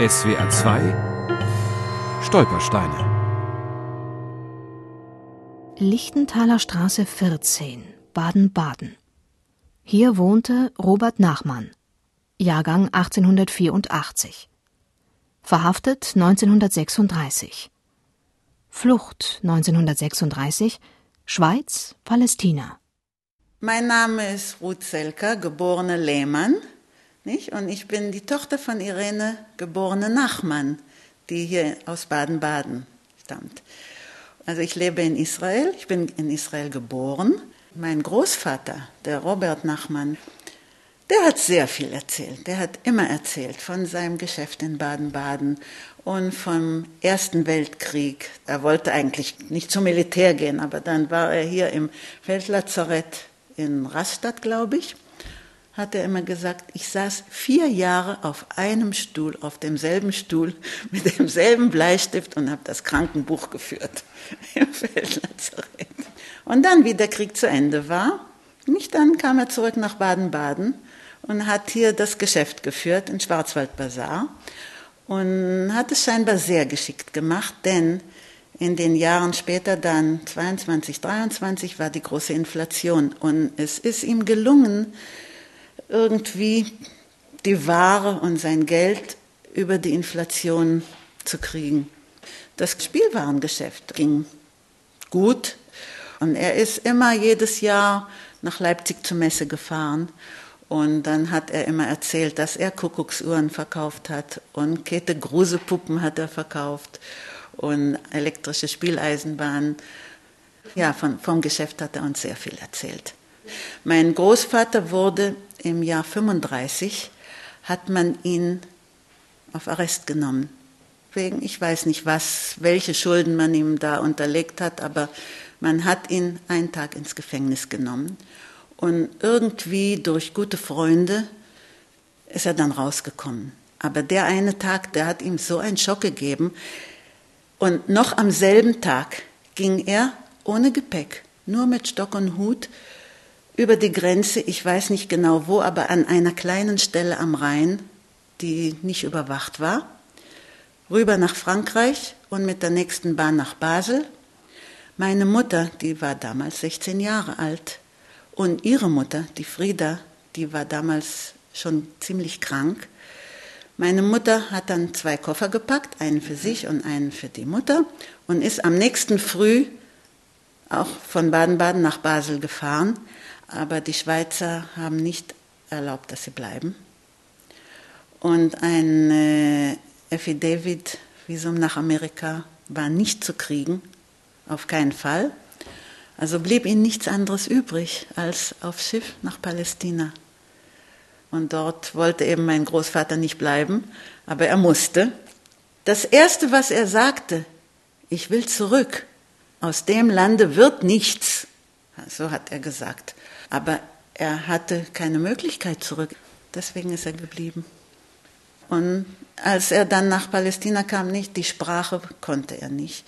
SWR 2 Stolpersteine Lichtenthaler Straße 14, Baden-Baden. Hier wohnte Robert Nachmann, Jahrgang 1884. Verhaftet 1936. Flucht 1936, Schweiz, Palästina. Mein Name ist Ruth Selker, geborene Lehmann. Nicht? Und ich bin die Tochter von Irene, geborene Nachmann, die hier aus Baden-Baden stammt. Also ich lebe in Israel, ich bin in Israel geboren. Mein Großvater, der Robert Nachmann, der hat sehr viel erzählt. Der hat immer erzählt von seinem Geschäft in Baden-Baden und vom Ersten Weltkrieg. Er wollte eigentlich nicht zum Militär gehen, aber dann war er hier im Feldlazarett in Rastatt, glaube ich hat er immer gesagt, ich saß vier Jahre auf einem Stuhl, auf demselben Stuhl, mit demselben Bleistift und habe das Krankenbuch geführt im Feldlazarett. Und dann, wie der Krieg zu Ende war, nicht dann kam er zurück nach Baden-Baden und hat hier das Geschäft geführt in Schwarzwaldbazar und hat es scheinbar sehr geschickt gemacht, denn in den Jahren später dann 22, 23 war die große Inflation und es ist ihm gelungen, irgendwie die Ware und sein Geld über die Inflation zu kriegen. Das Spielwarengeschäft ging gut und er ist immer jedes Jahr nach Leipzig zur Messe gefahren und dann hat er immer erzählt, dass er Kuckucksuhren verkauft hat und Käthe Grusepuppen hat er verkauft und elektrische Spieleisenbahnen. Ja, von, vom Geschäft hat er uns sehr viel erzählt. Mein Großvater wurde im Jahr 35 hat man ihn auf Arrest genommen. Wegen, ich weiß nicht was, welche Schulden man ihm da unterlegt hat, aber man hat ihn einen Tag ins Gefängnis genommen. Und irgendwie durch gute Freunde ist er dann rausgekommen. Aber der eine Tag, der hat ihm so einen Schock gegeben. Und noch am selben Tag ging er ohne Gepäck, nur mit Stock und Hut, über die Grenze, ich weiß nicht genau wo, aber an einer kleinen Stelle am Rhein, die nicht überwacht war, rüber nach Frankreich und mit der nächsten Bahn nach Basel. Meine Mutter, die war damals 16 Jahre alt, und ihre Mutter, die Frieda, die war damals schon ziemlich krank. Meine Mutter hat dann zwei Koffer gepackt, einen für sich und einen für die Mutter, und ist am nächsten Früh auch von Baden-Baden nach Basel gefahren aber die Schweizer haben nicht erlaubt, dass sie bleiben. Und ein äh, Affidavit-Visum nach Amerika war nicht zu kriegen, auf keinen Fall. Also blieb ihnen nichts anderes übrig, als auf Schiff nach Palästina. Und dort wollte eben mein Großvater nicht bleiben, aber er musste. Das Erste, was er sagte, ich will zurück. Aus dem Lande wird nichts. So hat er gesagt. Aber er hatte keine Möglichkeit zurück. Deswegen ist er geblieben. Und als er dann nach Palästina kam, nicht, die Sprache konnte er nicht.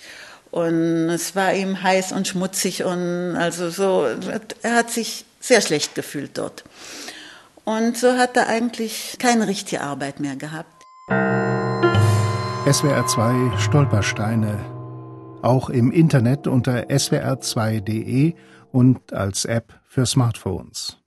Und es war ihm heiß und schmutzig und also so, er hat sich sehr schlecht gefühlt dort. Und so hat er eigentlich keine richtige Arbeit mehr gehabt. SWR 2 Stolpersteine. Auch im Internet unter swr2.de und als App für Smartphones.